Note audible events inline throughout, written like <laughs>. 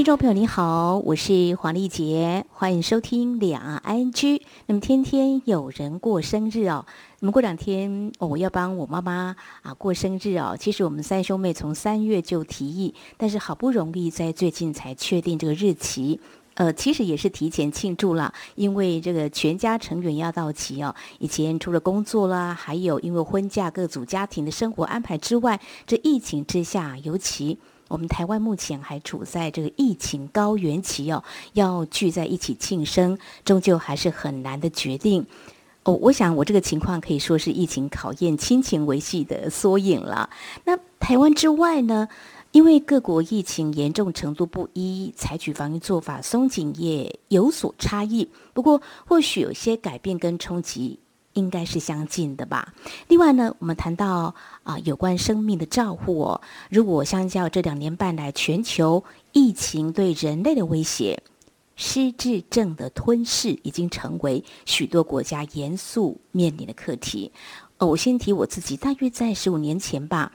听众朋友你好，我是黄丽杰，欢迎收听两岸 ING。那么天天有人过生日哦，那么过两天哦，我要帮我妈妈啊过生日哦。其实我们三兄妹从三月就提议，但是好不容易在最近才确定这个日期。呃，其实也是提前庆祝了，因为这个全家成员要到齐哦。以前除了工作啦，还有因为婚嫁各组家庭的生活安排之外，这疫情之下，尤其。我们台湾目前还处在这个疫情高原期哦，要聚在一起庆生，终究还是很难的决定。哦，我想我这个情况可以说是疫情考验亲情维系的缩影了。那台湾之外呢？因为各国疫情严重程度不一，采取防疫做法松紧也有所差异。不过，或许有些改变跟冲击。应该是相近的吧。另外呢，我们谈到啊，有关生命的照护哦。如果相较这两年半来全球疫情对人类的威胁，失智症的吞噬已经成为许多国家严肃面临的课题。呃，我先提我自己，大约在十五年前吧。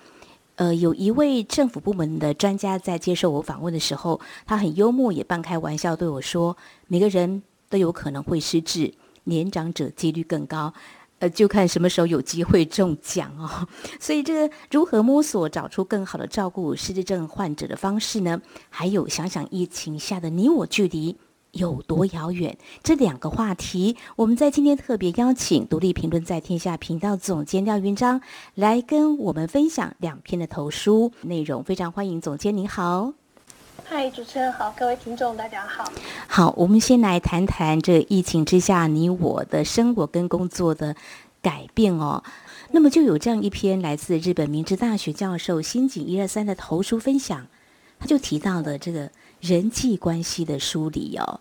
呃，有一位政府部门的专家在接受我访问的时候，他很幽默，也半开玩笑对我说：“每个人都有可能会失智。”年长者几率更高，呃，就看什么时候有机会中奖哦。<laughs> 所以，这个如何摸索找出更好的照顾失智症患者的方式呢？还有，想想疫情下的你我距离有多遥远？这两个话题，我们在今天特别邀请独立评论在天下频道总监廖云章来跟我们分享两篇的投书内容。非常欢迎总监，您好。嗨，主持人好，各位听众大家好。好，我们先来谈谈这疫情之下你我的生活跟工作的改变哦。那么就有这样一篇来自日本明治大学教授新井一二三的投书分享，他就提到了这个人际关系的梳理哦。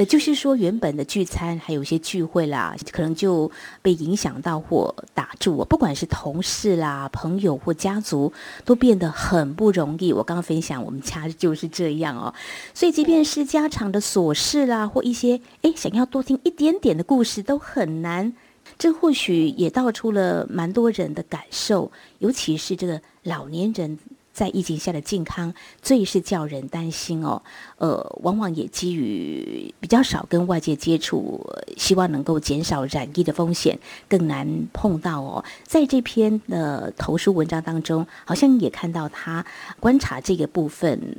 也就是说，原本的聚餐还有一些聚会啦，可能就被影响到或打住。不管是同事啦、朋友或家族，都变得很不容易。我刚刚分享，我们家就是这样哦。所以，即便是家常的琐事啦，或一些诶想要多听一点点的故事，都很难。这或许也道出了蛮多人的感受，尤其是这个老年人。在疫情下的健康最是叫人担心哦，呃，往往也基于比较少跟外界接触，希望能够减少染疫的风险，更难碰到哦。在这篇的投书文章当中，好像也看到他观察这个部分。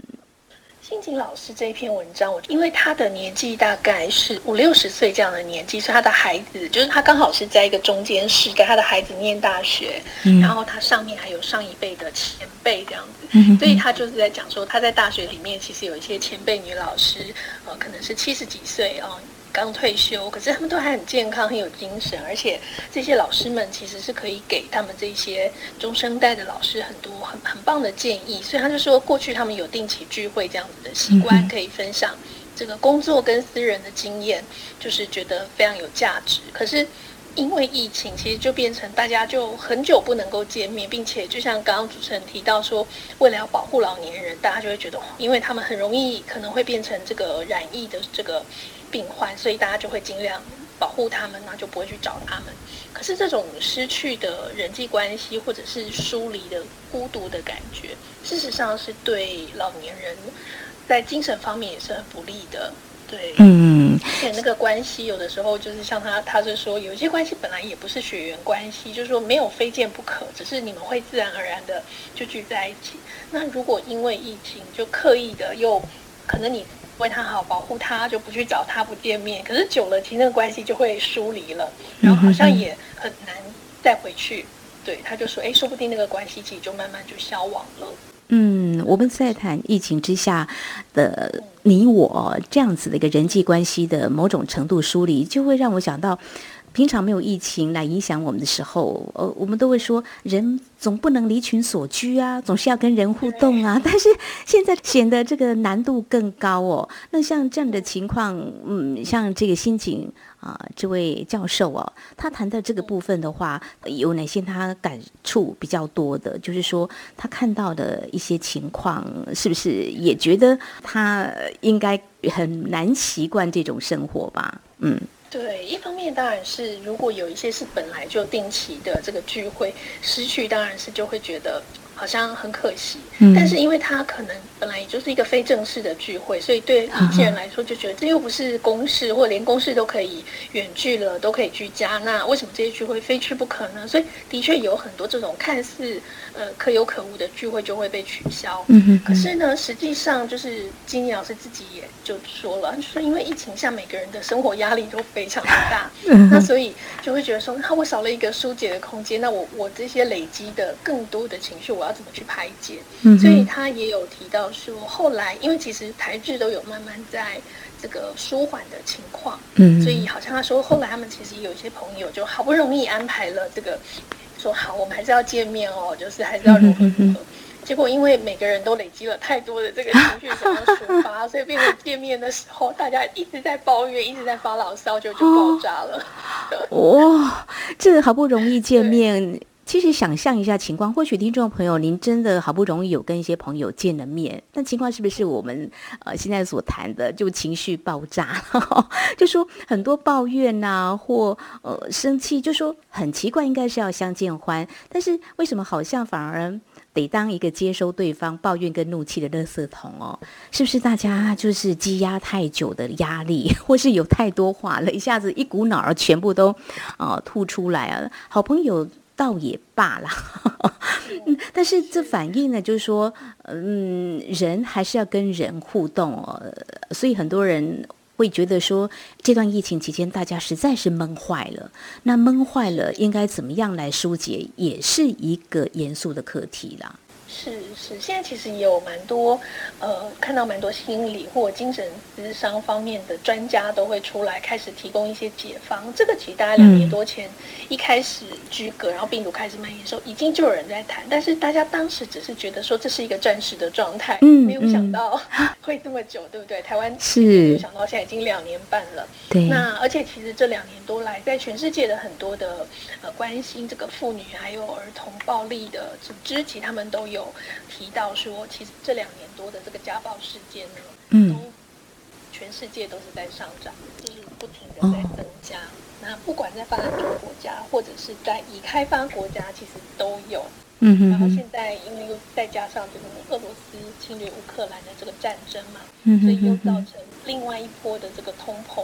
金井老师这一篇文章，我因为他的年纪大概是五六十岁这样的年纪，所以他的孩子就是他刚好是在一个中间时，给他的孩子念大学，然后他上面还有上一辈的前辈这样子，所以他就是在讲说他在大学里面其实有一些前辈女老师，呃，可能是七十几岁啊。刚退休，可是他们都还很健康，很有精神，而且这些老师们其实是可以给他们这些中生代的老师很多很很棒的建议。所以他就说，过去他们有定期聚会这样子的习惯，可以分享这个工作跟私人的经验，就是觉得非常有价值。可是因为疫情，其实就变成大家就很久不能够见面，并且就像刚刚主持人提到说，为了要保护老年人，大家就会觉得，因为他们很容易可能会变成这个染疫的这个。病患，所以大家就会尽量保护他们，那就不会去找他们。可是这种失去的人际关系，或者是疏离的孤独的感觉，事实上是对老年人在精神方面也是很不利的。对，嗯，且那个关系有的时候就是像他，他是说有一些关系本来也不是血缘关系，就是说没有非见不可，只是你们会自然而然的就聚在一起。那如果因为疫情就刻意的又可能你。为他好，保护他，就不去找他，不见面。可是久了，其实那个关系就会疏离了，然后好像也很难再回去。对，他就说：“哎，说不定那个关系其实就慢慢就消亡了。”嗯，我们在谈疫情之下的你我这样子的一个人际关系的某种程度梳理，就会让我想到。平常没有疫情来影响我们的时候，呃，我们都会说人总不能离群所居啊，总是要跟人互动啊。但是现在显得这个难度更高哦。那像这样的情况，嗯，像这个心情啊，这位教授哦，他谈的这个部分的话，有哪些他感触比较多的？就是说他看到的一些情况，是不是也觉得他应该很难习惯这种生活吧？嗯。对，一方面当然是如果有一些是本来就定期的这个聚会失去，当然是就会觉得。好像很可惜，但是因为他可能本来也就是一个非正式的聚会，所以对一些人来说就觉得这又不是公事，或连公事都可以远距了，都可以居家，那为什么这些聚会非去不可呢？所以的确有很多这种看似呃可有可无的聚会就会被取消。嗯可是呢，实际上就是金妮老师自己也就说了，就说因为疫情下每个人的生活压力都非常的大，<laughs> 那所以就会觉得说，那我少了一个疏解的空间，那我我这些累积的更多的情绪，我要。怎么去排解？嗯所以他也有提到说，后来因为其实台剧都有慢慢在这个舒缓的情况，嗯，所以好像他说后来他们其实有一些朋友就好不容易安排了这个，说好我们还是要见面哦，<laughs> 就是还是要如何如何。<laughs> 结果因为每个人都累积了太多的这个情绪想要抒发，所以变成见面的时候大家一直在抱怨，一直在发牢骚，就就爆炸了。哇，<laughs> 这好不容易见面。其实想象一下情况，或许听众朋友您真的好不容易有跟一些朋友见了面，那情况是不是我们呃现在所谈的就情绪爆炸？<laughs> 就说很多抱怨呐，或呃生气，就说很奇怪，应该是要相见欢，但是为什么好像反而得当一个接收对方抱怨跟怒气的垃圾桶哦？是不是大家就是积压太久的压力，<laughs> 或是有太多话了，一下子一股脑儿全部都啊吐出来啊？好朋友。倒也罢了，但是这反映呢，就是说，嗯，人还是要跟人互动哦，所以很多人会觉得说，这段疫情期间大家实在是闷坏了，那闷坏了应该怎么样来疏解，也是一个严肃的课题啦。是是，现在其实也有蛮多，呃，看到蛮多心理或精神智商方面的专家都会出来开始提供一些解方。这个其实大概两年多前一开始居隔，然后病毒开始蔓延的时候，已经就有人在谈，但是大家当时只是觉得说这是一个暂时的状态，嗯，没有想到 <laughs> 会这么久，对不对？台湾是没有想到现在已经两年半了，对。那而且其实这两年多来，在全世界的很多的呃关心这个妇女还有儿童暴力的组织，其实他们都有。提到说，其实这两年多的这个家暴事件呢，嗯，全世界都是在上涨，就是不停的在增加。那不管在发展中国家，或者是在已开发国家，其实都有。嗯哼。然后现在因为又再加上这个俄罗斯侵略乌克兰的这个战争嘛，嗯所以又造成另外一波的这个通膨，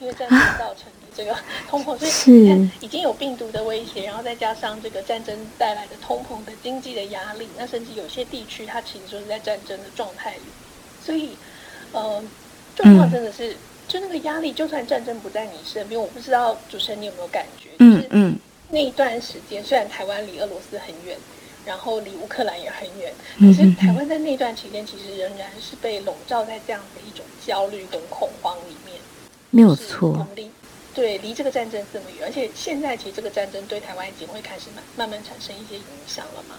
因为战争造成。这个通膨，所以你看已经有病毒的威胁，然后再加上这个战争带来的通膨的经济的压力，那甚至有些地区它其实就是在战争的状态里，所以，呃，状况真的是，就那个压力，就算战争不在你身边，我不知道主持人你有没有感觉，就是嗯，那一段时间虽然台湾离俄罗斯很远，然后离乌克兰也很远，可是台湾在那段期间其实仍然是被笼罩在这样的一种焦虑跟恐慌里面，没有错。对，离这个战争这么远，而且现在其实这个战争对台湾已经会开始慢慢慢产生一些影响了嘛。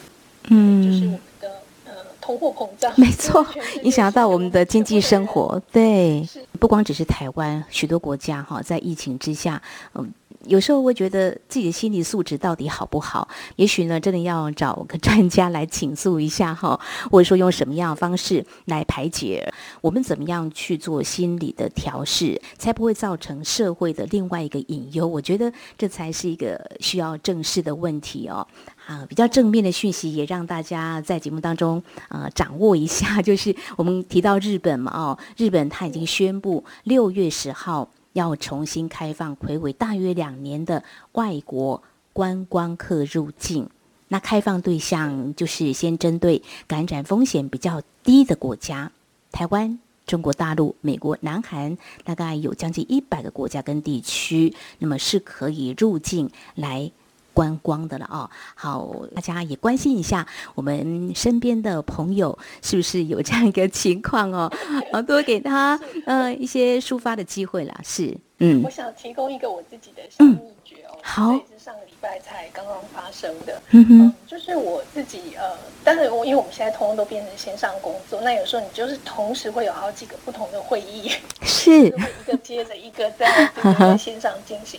嗯，就是我们的呃通货膨胀，没错，影响到我们的经济生活。对，不光只是台湾，许多国家哈，在疫情之下，嗯。有时候会觉得自己的心理素质到底好不好？也许呢，真的要找个专家来倾诉一下哈，<laughs> 或者说用什么样方式来排解？我们怎么样去做心理的调试，才不会造成社会的另外一个隐忧？我觉得这才是一个需要正视的问题哦。啊，比较正面的讯息也让大家在节目当中啊掌握一下，就是我们提到日本嘛，哦，日本他已经宣布六月十号。要重新开放魁伟大约两年的外国观光客入境，那开放对象就是先针对感染风险比较低的国家，台湾、中国大陆、美国、南韩，大概有将近一百个国家跟地区，那么是可以入境来观光的了啊。好，大家也关心一下我们身边的朋友是不是有这样一个情况哦，<laughs> 啊，多给他呃一些抒发的机会啦。是，嗯，我想提供一个我自己的小秘诀哦，好，这是上个礼拜才刚刚发生的，嗯哼，就是我自己呃，但是我因为我们现在通通都变成线上工作，那有时候你就是同时会有好几个不同的会议，是，会一个接着一个在 <laughs> 在线上进行。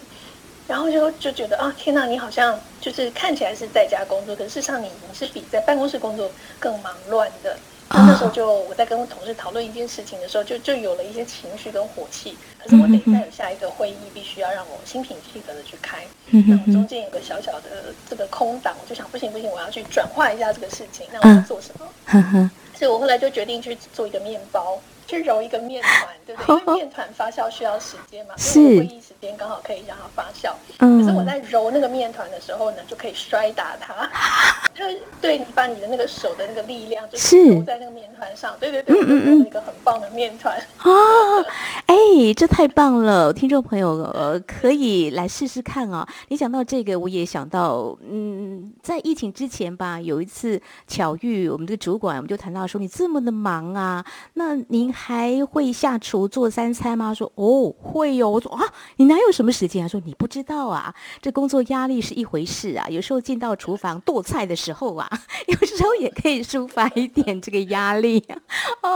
然后就就觉得啊，天哪，你好像就是看起来是在家工作，可是事实上你你是比在办公室工作更忙乱的。那那时候就我在跟同事讨论一件事情的时候，就就有了一些情绪跟火气。可是我等一下有下一个会议，必须要让我心平气和的去开。那我中间有个小小的这个空档，我就想不行不行，我要去转化一下这个事情。那我要做什么？所以我后来就决定去做一个面包。去揉一个面团，对不对？因为 <laughs> 面团发酵需要时间嘛，所以会议时间刚好可以让它发酵。嗯可是我在揉那个面团的时候呢，就可以摔打它。<laughs> 它对你把你的那个手的那个力量，就是揉在那个面团上。对对对，嗯嗯嗯，一个很棒的面团啊！哎，这太棒了，听众朋友呃，可以来试试看啊。你讲到这个，我也想到，嗯，在疫情之前吧，有一次巧遇我们这个主管，我们就谈到说，你这么的忙啊，那您。还会下厨做三餐吗？说哦会哟。我说啊，你哪有什么时间啊？说你不知道啊，这工作压力是一回事啊。有时候进到厨房剁菜的时候啊，<laughs> 有时候也可以抒发一点这个压力。啊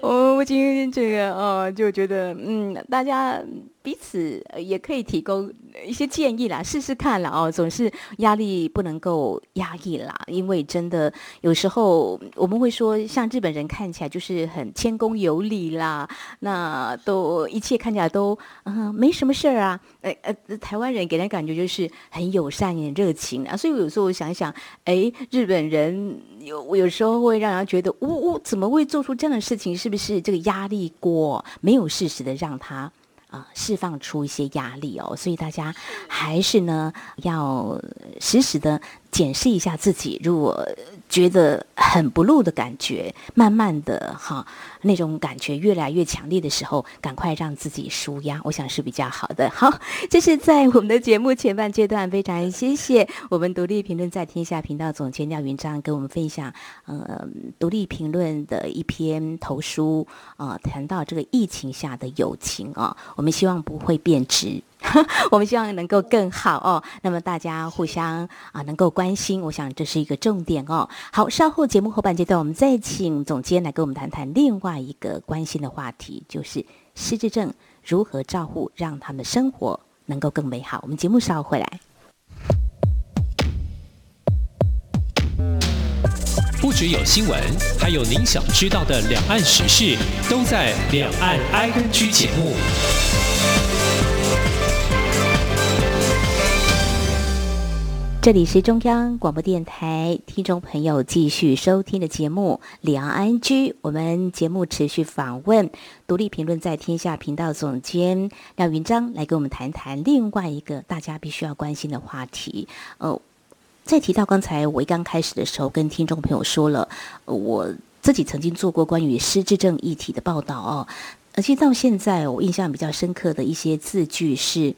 哦，我今天这个哦就觉得嗯，大家。彼此也可以提供一些建议啦，试试看啦哦。总是压力不能够压抑啦，因为真的有时候我们会说，像日本人看起来就是很谦恭有礼啦，那都一切看起来都嗯没什么事儿啊。呃呃，台湾人给人感觉就是很友善、很热情啊。所以有时候我想一想，哎，日本人有有时候会让人觉得，呜呜，怎么会做出这样的事情？是不是这个压力锅没有适时的让他？啊，释放出一些压力哦，所以大家还是呢要时时的检视一下自己，如果觉得很不露的感觉，慢慢的哈。那种感觉越来越强烈的时候，赶快让自己舒压，我想是比较好的。好，这是在我们的节目前半阶段，非常谢谢我们独立评论在天下频道总监廖云章跟我们分享，呃，独立评论的一篇投书啊，谈到这个疫情下的友情啊，我们希望不会变质。<laughs> 我们希望能够更好哦。那么大家互相啊能够关心，我想这是一个重点哦。好，稍后节目后半阶段，我们再请总监来跟我们谈谈另外一个关心的话题，就是失智症如何照顾，让他们生活能够更美好。我们节目稍后回来。不只有新闻，还有您想知道的两岸时事，都在《两岸 I N G》节目。这里是中央广播电台听众朋友继续收听的节目《两岸安居》，我们节目持续访问独立评论在天下频道总监廖云章，来跟我们谈谈另外一个大家必须要关心的话题。呃，在提到刚才我一刚开始的时候，跟听众朋友说了，我自己曾经做过关于失智症议题的报道哦，而且到现在我印象比较深刻的一些字句是。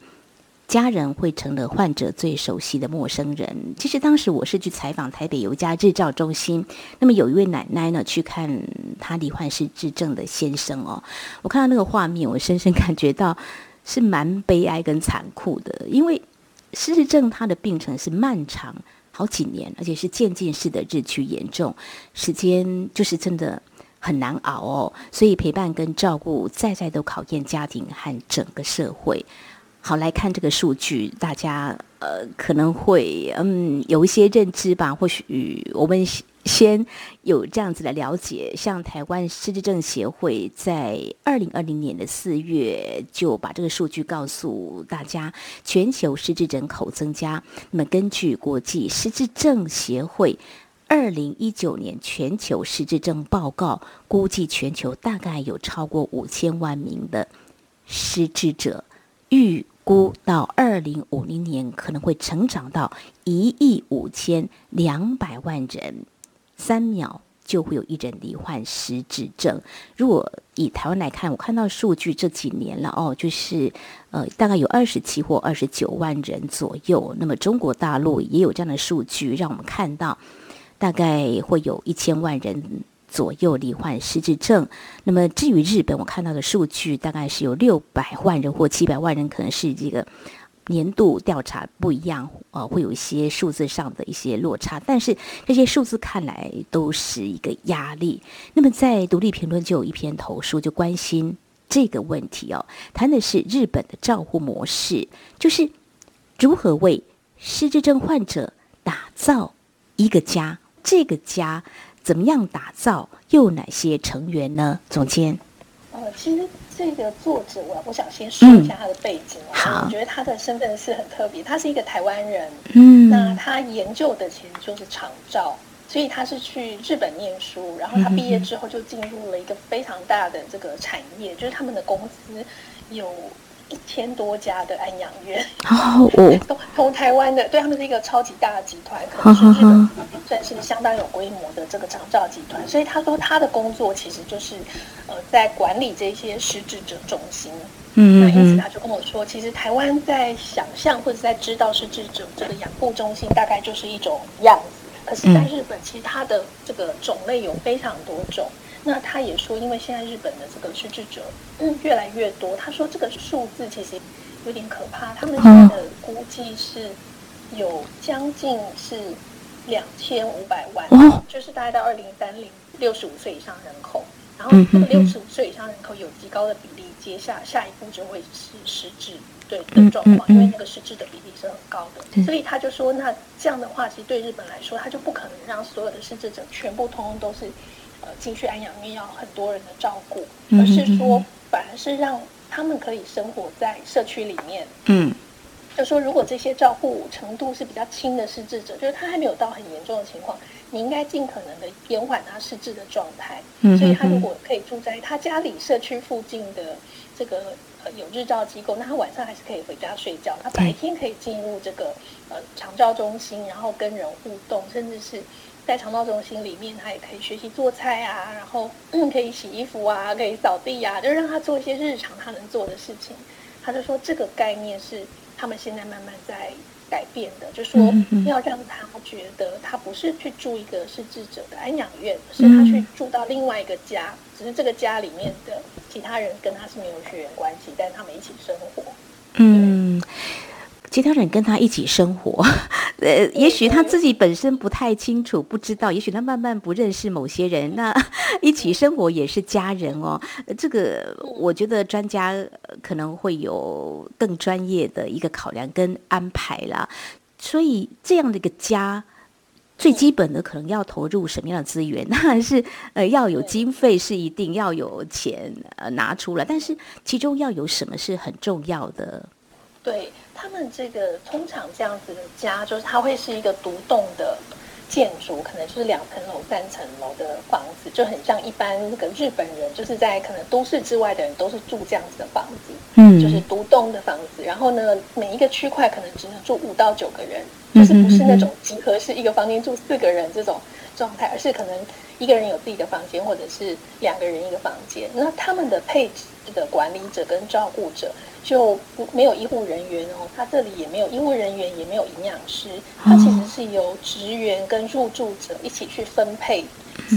家人会成了患者最熟悉的陌生人。其实当时我是去采访台北有一家日照中心，那么有一位奶奶呢去看她罹患失智症的先生哦。我看到那个画面，我深深感觉到是蛮悲哀跟残酷的，因为失智症它的病程是漫长好几年，而且是渐进式的日趋严重，时间就是真的很难熬哦。所以陪伴跟照顾再再都考验家庭和整个社会。好，来看这个数据，大家呃可能会嗯有一些认知吧。或许我们先有这样子的了解，像台湾失智症协会在二零二零年的四月就把这个数据告诉大家，全球失智人口增加。那么根据国际失智症协会二零一九年全球失智症报告，估计全球大概有超过五千万名的失智者，预。估到二零五零年可能会成长到一亿五千两百万人，三秒就会有一人罹患失智症。如果以台湾来看，我看到数据这几年了哦，就是呃，大概有二十七或二十九万人左右。那么中国大陆也有这样的数据，让我们看到大概会有一千万人左右罹患失智症。那么至于日本，我看到的数据大概是有六百万人或七百万人，可能是这个。年度调查不一样，呃，会有一些数字上的一些落差，但是这些数字看来都是一个压力。那么在独立评论就有一篇投书，就关心这个问题哦，谈的是日本的照护模式，就是如何为失智症患者打造一个家，这个家怎么样打造，又有哪些成员呢？总监，呃，其实。这个作者，我我想先说一下他的背景。好，我觉得他的身份是很特别，他是一个台湾人。嗯，那他研究的其实就是长照，所以他是去日本念书，然后他毕业之后就进入了一个非常大的这个产业，就是他们的公司有。一千多家的安养院，哦，<laughs> 都从台湾的，对他们是一个超级大的集团，可能是日本算是相当有规模的这个长照集团。所以他说他的工作其实就是呃在管理这些失智者中心。嗯那因此他就跟我说，其实台湾在想象或者在知道失智者这个养护中心大概就是一种样子，可是在日本其实它的这个种类有非常多种。那他也说，因为现在日本的这个失智者嗯越来越多，他说这个数字其实有点可怕。他们现在的估计是有将近是两千五百万，就是大概到二零三零六十五岁以上人口。然后这个六十五岁以上人口有极高的比例，接下下一步就会是失智对的状况，因为那个失智的比例是很高的。所以他就说，那这样的话，其实对日本来说，他就不可能让所有的失智者全部通通都是。呃，进去安养院要很多人的照顾，而是说，反而是让他们可以生活在社区里面。嗯，就说如果这些照顾程度是比较轻的失智者，就是他还没有到很严重的情况，你应该尽可能的延缓他失智的状态。嗯，所以他如果可以住在他家里社区附近的这个呃有日照机构，那他晚上还是可以回家睡觉，他白天可以进入这个呃长照中心，然后跟人互动，甚至是。在肠道中心里面，他也可以学习做菜啊，然后 <clears throat> 可以洗衣服啊，可以扫地啊，就让他做一些日常他能做的事情。他就说这个概念是他们现在慢慢在改变的，就说要让他觉得他不是去住一个失智者的安养院，是他去住到另外一个家，只是这个家里面的其他人跟他是没有血缘关系，但他们一起生活。嗯。其他人跟他一起生活，<laughs> 呃，也许他自己本身不太清楚，不知道，也许他慢慢不认识某些人，那 <laughs> 一起生活也是家人哦。这个我觉得专家可能会有更专业的一个考量跟安排啦。所以这样的一个家，最基本的可能要投入什么样的资源？<laughs> 当然是呃要有经费，是一定要有钱呃拿出来，但是其中要有什么是很重要的？对。他们这个通常这样子的家，就是它会是一个独栋的建筑，可能就是两层楼、三层楼的房子，就很像一般那个日本人，就是在可能都市之外的人都是住这样子的房子，嗯，就是独栋的房子。然后呢，每一个区块可能只能住五到九个人，就是不是那种集合式一个房间住四个人这种状态，而是可能一个人有自己的房间，或者是两个人一个房间。那他们的配置的管理者跟照顾者。就不没有医护人员哦，他这里也没有医护人员，也没有营养师，他其实是由职员跟入住者一起去分配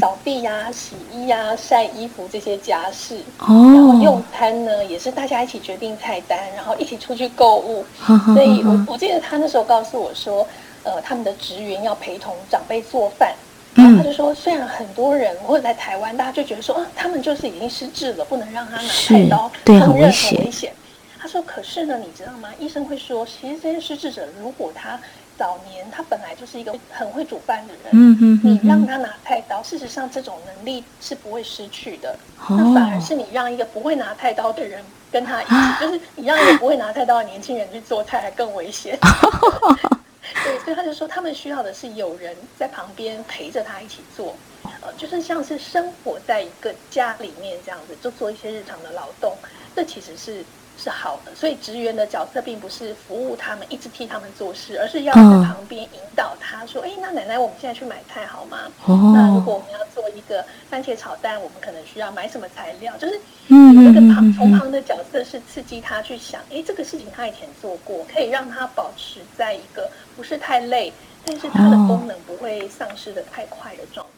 扫地呀、洗衣呀、晒衣服这些家事，然后用餐呢也是大家一起决定菜单，然后一起出去购物。<laughs> 所以我我记得他那时候告诉我说，呃，他们的职员要陪同长辈做饭，然后他就说，虽然很多人或者在台湾，大家就觉得说，啊，他们就是已经失智了，不能让他拿菜刀，很危险。他说：“可是呢，你知道吗？医生会说，其实这些失智者，如果他早年他本来就是一个很会煮饭的人，嗯嗯，你让他拿菜刀，事实上这种能力是不会失去的。那反而是你让一个不会拿菜刀的人跟他一起，就是你让一个不会拿菜刀的年轻人去做菜，还更危险。<laughs> 对，所以他就说，他们需要的是有人在旁边陪着他一起做，呃，就是像是生活在一个家里面这样子，就做一些日常的劳动。这其实是。”是好的，所以职员的角色并不是服务他们，一直替他们做事，而是要在旁边引导他说：“哎，那奶奶，我们现在去买菜好吗？哦。那如果我们要做一个番茄炒蛋，我们可能需要买什么材料，就是有一个旁从旁的角色是刺激他去想，哎，这个事情他以前做过，可以让他保持在一个不是太累，但是他的功能不会丧失的太快的状态。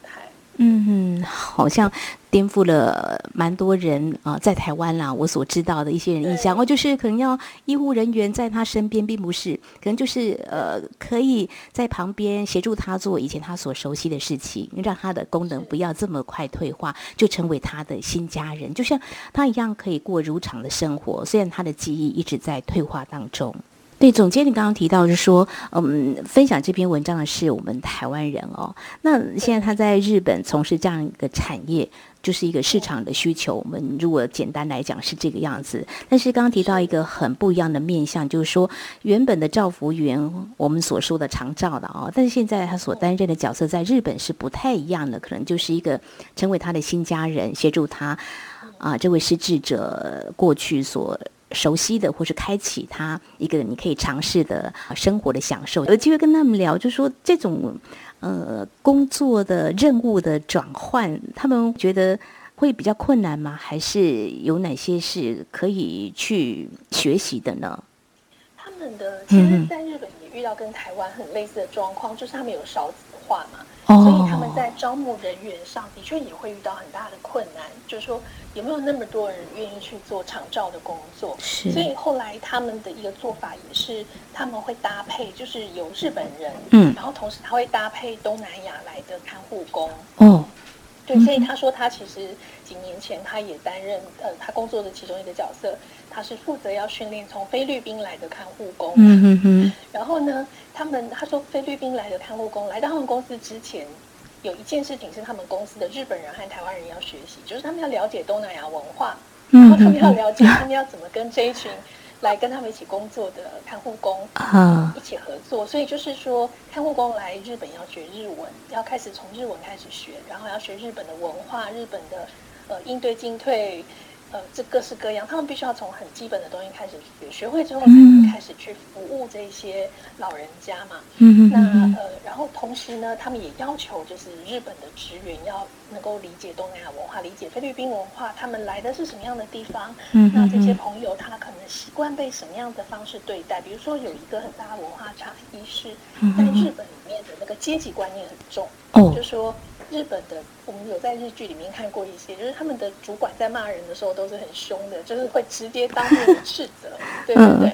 嗯，好像颠覆了蛮多人啊，在台湾啦，我所知道的一些人印象哦，就是可能要医护人员在他身边，并不是，可能就是呃，可以在旁边协助他做以前他所熟悉的事情，让他的功能不要这么快退化，就成为他的新家人，就像他一样可以过如常的生活，虽然他的记忆一直在退化当中。对，总监，你刚刚提到是说，嗯，分享这篇文章的是我们台湾人哦。那现在他在日本从事这样一个产业，就是一个市场的需求。我们如果简单来讲是这个样子。但是刚刚提到一个很不一样的面向，就是说原本的照服员，我们所说的长照的哦，但是现在他所担任的角色在日本是不太一样的，可能就是一个成为他的新家人，协助他啊，这位失智者过去所。熟悉的，或是开启他一个你可以尝试的生活的享受，有机会跟他们聊，就说这种呃工作的任务的转换，他们觉得会比较困难吗？还是有哪些是可以去学习的呢？他们的其实在日本也遇到跟台湾很类似的状况，就是他们有少子化嘛。在招募人员上的确也会遇到很大的困难，就是说有没有那么多人愿意去做长照的工作？是。所以后来他们的一个做法也是，他们会搭配，就是有日本人，嗯，然后同时他会搭配东南亚来的看护工。哦。对，所以他说他其实几年前他也担任呃他工作的其中一个角色，他是负责要训练从菲律宾来的看护工。嗯哼哼。然后呢，他们他说菲律宾来的看护工来到他们公司之前，有一件事情是他们公司的日本人和台湾人要学习，就是他们要了解东南亚文化，然后他们要了解他们要怎么跟这一群。来跟他们一起工作的看护工啊，一起合作，所以就是说，看护工来日本要学日文，要开始从日文开始学，然后要学日本的文化、日本的呃应对进退。呃，这各式各样，他们必须要从很基本的东西开始学，学会之后才能开始去服务这些老人家嘛。嗯那呃，然后同时呢，他们也要求就是日本的职员要能够理解东南亚文化，理解菲律宾文化，他们来的是什么样的地方。嗯那这些朋友他可能习惯被什么样的方式对待？比如说有一个很大的文化差异是，在日本里面的那个阶级观念很重。哦。就说。日本的，我们有在日剧里面看过一些，就是他们的主管在骂人的时候都是很凶的，就是会直接当面斥责，对 <laughs> 对对。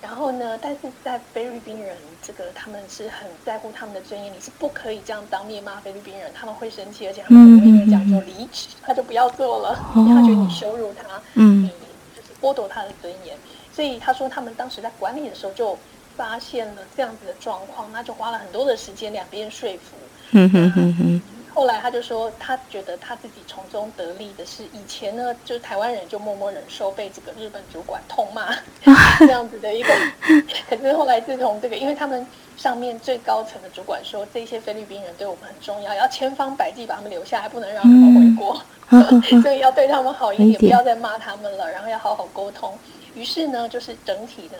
然后呢，但是在菲律宾人，这个他们是很在乎他们的尊严，你是不可以这样当面骂菲律宾人，他们会生气，而且他们会因为这样就离职，他就不要做了，因为他觉得你羞辱他，嗯，你就是剥夺他的尊严。所以他说他们当时在管理的时候就发现了这样子的状况，那就花了很多的时间两边说服。嗯哼哼哼。后来他就说，他觉得他自己从中得利的是，以前呢，就是台湾人就默默忍受被这个日本主管痛骂 <laughs> 这样子的一个。可是后来自从这个，因为他们上面最高层的主管说，这些菲律宾人对我们很重要，要千方百计把他们留下来，不能让他们回国，<laughs> 所以要对他们好一点，不要再骂他们了，然后要好好沟通。于是呢，就是整体呢。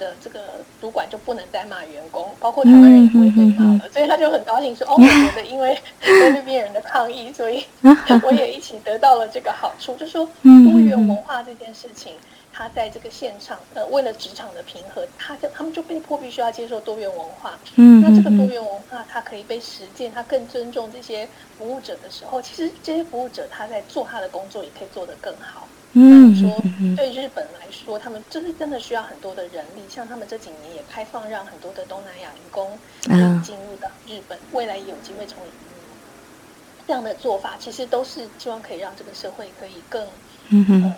的这个主管就不能再骂员工，包括台湾人也不会被骂了，所以他就很高兴说：“哦，我觉得因为菲律宾人的抗议，所以 <laughs> 我也一起得到了这个好处。”就说多元文化这件事情，他在这个现场，呃，为了职场的平和，他就他们就被迫必须要接受多元文化。嗯，那这个多元文化，它可以被实践，他更尊重这些服务者的时候，其实这些服务者他在做他的工作，也可以做得更好。嗯，说对日本来说，他们就是真的需要很多的人力。像他们这几年也开放，让很多的东南亚员工进入到日本，未来也有机会成为这样的做法，其实都是希望可以让这个社会可以更呃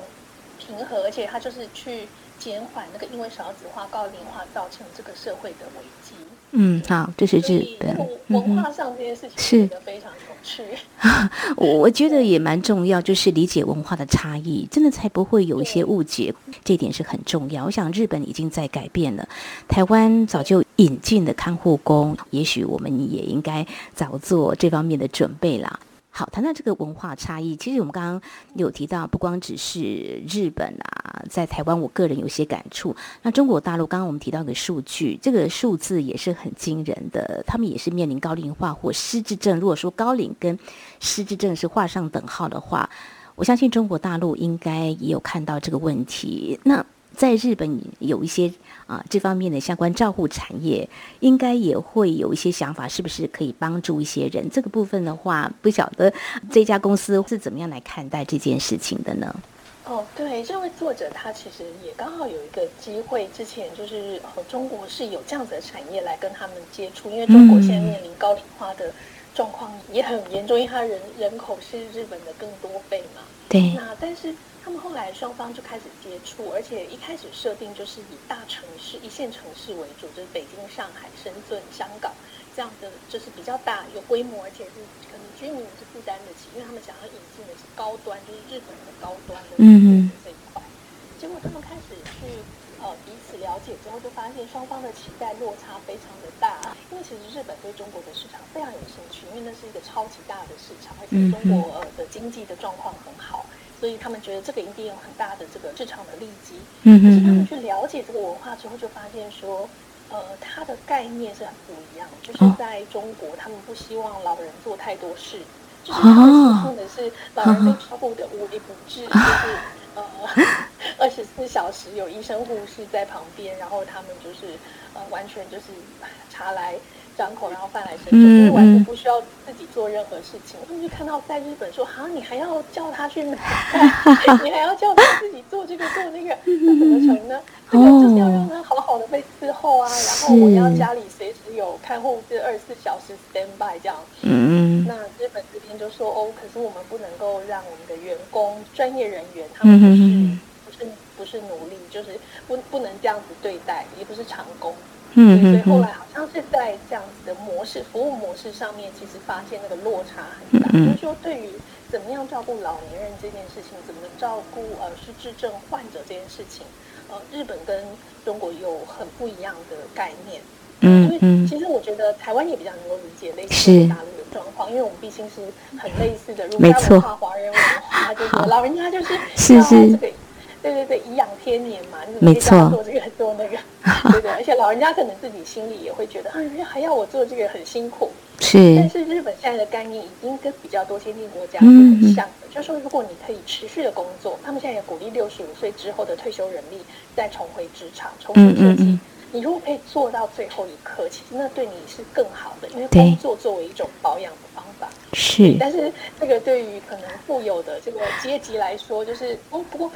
平和，而且他就是去减缓那个因为少子化、高龄化造成这个社会的危机。嗯，好，这是日本文化上这件事情是非常有趣。<laughs> 我我觉得也蛮重要，就是理解文化的差异，真的才不会有一些误解，这点是很重要。我想日本已经在改变了，台湾早就引进了看护工，也许我们也应该早做这方面的准备啦。好，谈到这个文化差异，其实我们刚刚有提到，不光只是日本啊，在台湾，我个人有些感触。那中国大陆，刚刚我们提到个数据，这个数字也是很惊人的，他们也是面临高龄化或失智症。如果说高龄跟失智症是画上等号的话，我相信中国大陆应该也有看到这个问题。那在日本有一些啊这方面的相关照护产业，应该也会有一些想法，是不是可以帮助一些人？这个部分的话，不晓得这家公司是怎么样来看待这件事情的呢？哦，对，这位作者他其实也刚好有一个机会，之前就是和中国是有这样子的产业来跟他们接触，因为中国现在面临高龄化的状况也很严重，因为他人人口是日本的更多倍嘛。对。那但是。他们后来双方就开始接触，而且一开始设定就是以大城市、一线城市为主，就是北京、上海、深圳、香港这样的，就是比较大、有规模，而且是可能居民是负担得起，因为他们想要引进的是高端，就是日本的高端的这一块。结果他们开始去呃彼此了解之后，就发现双方的期待落差非常的大，因为其实日本对中国的市场非常有兴趣，因为那是一个超级大的市场，而且中国呃的经济的状况很好。所以他们觉得这个一定有很大的这个市场的利基，嗯可是他们去了解这个文化之后，就发现说，呃，它的概念是很不一样。就是在中国，他们不希望老人做太多事，就是他们希望的是老人被照顾的无微不至，就是呃，二十四小时有医生护士在旁边，然后他们就是呃，完全就是茶来。张口，然后饭来伸手，就是完全不需要自己做任何事情。他们就看到在日本说：“哈，你还要叫他去买菜，<laughs> 你还要叫他自己做这个做那个，那怎么成呢？这个就是要让他好好的被伺候啊。然后我要家里随时有看护，是二十四小时 stand by 这样。嗯那日本这边就说：哦，可是我们不能够让我们的员工、专业人员，他们不是不是不是奴隶，就是不不能这样子对待，也不是长工。”嗯，所以后来好像是在这样子的模式、服务模式上面，其实发现那个落差很大。就是说，对于怎么样照顾老年人这件事情，怎么照顾呃失智症患者这件事情，呃，日本跟中国有很不一样的概念。嗯，因为其实我觉得台湾也比较能够理解类似大陆的状况，因为我们毕竟是很类似的儒家文化、华人文化，就是老人家就是要这个。对对对，颐养天年嘛，你直接做这个做那个，<laughs> 对对，而且老人家可能自己心里也会觉得，啊，还要我做这个很辛苦。是。但是日本现在的概念已经跟比较多先进国家是很像的，就是说如果你可以持续的工作，他们现在也鼓励六十五岁之后的退休人力再重回职场，重新设计。你如果可以做到最后一刻，其实那对你是更好的，因为工作作为一种保养的方法。是。但是这个对于可能富有的这个阶级来说，就是哦，不过。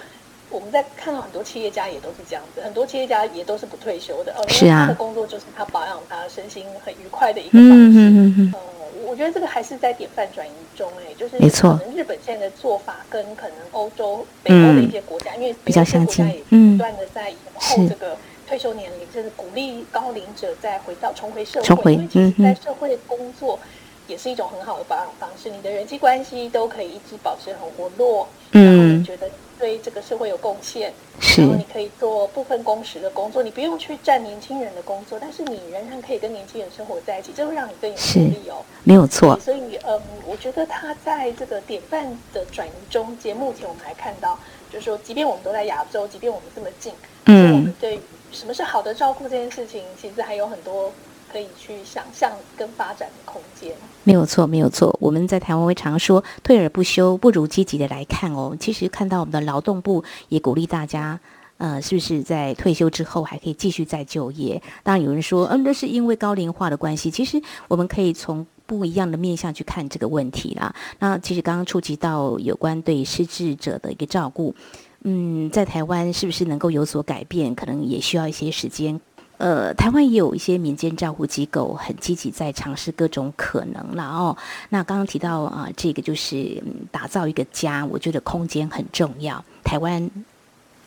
我们在看到很多企业家也都是这样子，很多企业家也都是不退休的，呃，因为他的工作就是他保养他身心很愉快的一个方式。嗯嗯嗯。呃，我觉得这个还是在典范转移中，哎，就是可能日本现在的做法跟可能欧洲、北欧的一些国家，因为比较相近，嗯。不断的在延后这个退休年龄，就是鼓励高龄者再回到重回社会，因为其实在社会工作也是一种很好的保养方式，你的人际关系都可以一直保持很活络，嗯，觉得。对这个社会有贡献，然后你可以做部分工时的工作，你不用去占年轻人的工作，但是你仍然可以跟年轻人生活在一起，这会让你更有活力哦。没有错。所以，嗯，我觉得他在这个典范的转移中间，目前我们还看到，就是说，即便我们都在亚洲，即便我们这么近，嗯，我们对什么是好的照顾这件事情，其实还有很多。可以去想象跟发展的空间，没有错，没有错。我们在台湾会常说“退而不休，不如积极的来看”哦。其实看到我们的劳动部也鼓励大家，呃，是不是在退休之后还可以继续再就业？当然有人说，嗯，那是因为高龄化的关系。其实我们可以从不一样的面向去看这个问题啦。那其实刚刚触及到有关对失智者的一个照顾，嗯，在台湾是不是能够有所改变？可能也需要一些时间。呃，台湾也有一些民间照护机构很积极在尝试各种可能了哦。那刚刚提到啊，这个就是打造一个家，我觉得空间很重要。台湾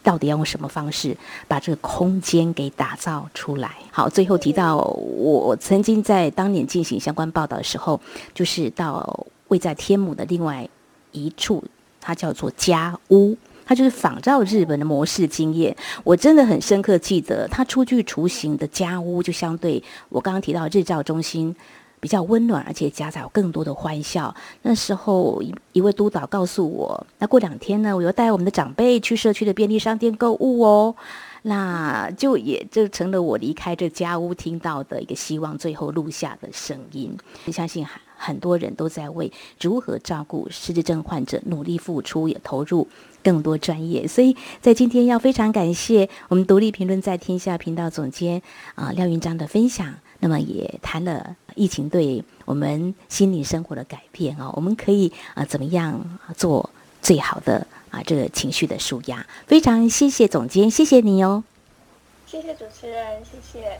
到底要用什么方式把这个空间给打造出来？好，最后提到我曾经在当年进行相关报道的时候，就是到位在天母的另外一处，它叫做家屋。它就是仿照日本的模式经验，我真的很深刻记得，它出具雏形的家屋就相对我刚刚提到日照中心比较温暖，而且夹杂有更多的欢笑。那时候一一位督导告诉我，那过两天呢，我又带我们的长辈去社区的便利商店购物哦。那就也就成了我离开这家屋听到的一个希望，最后录下的声音。你相信哈很多人都在为如何照顾失智症患者努力付出，也投入更多专业。所以在今天要非常感谢我们独立评论在天下频道总监啊廖云章的分享。那么也谈了疫情对我们心理生活的改变哦，我们可以啊怎么样做最好的？啊，这个情绪的舒压，非常谢谢总监，谢谢你哦，谢谢主持人，谢谢。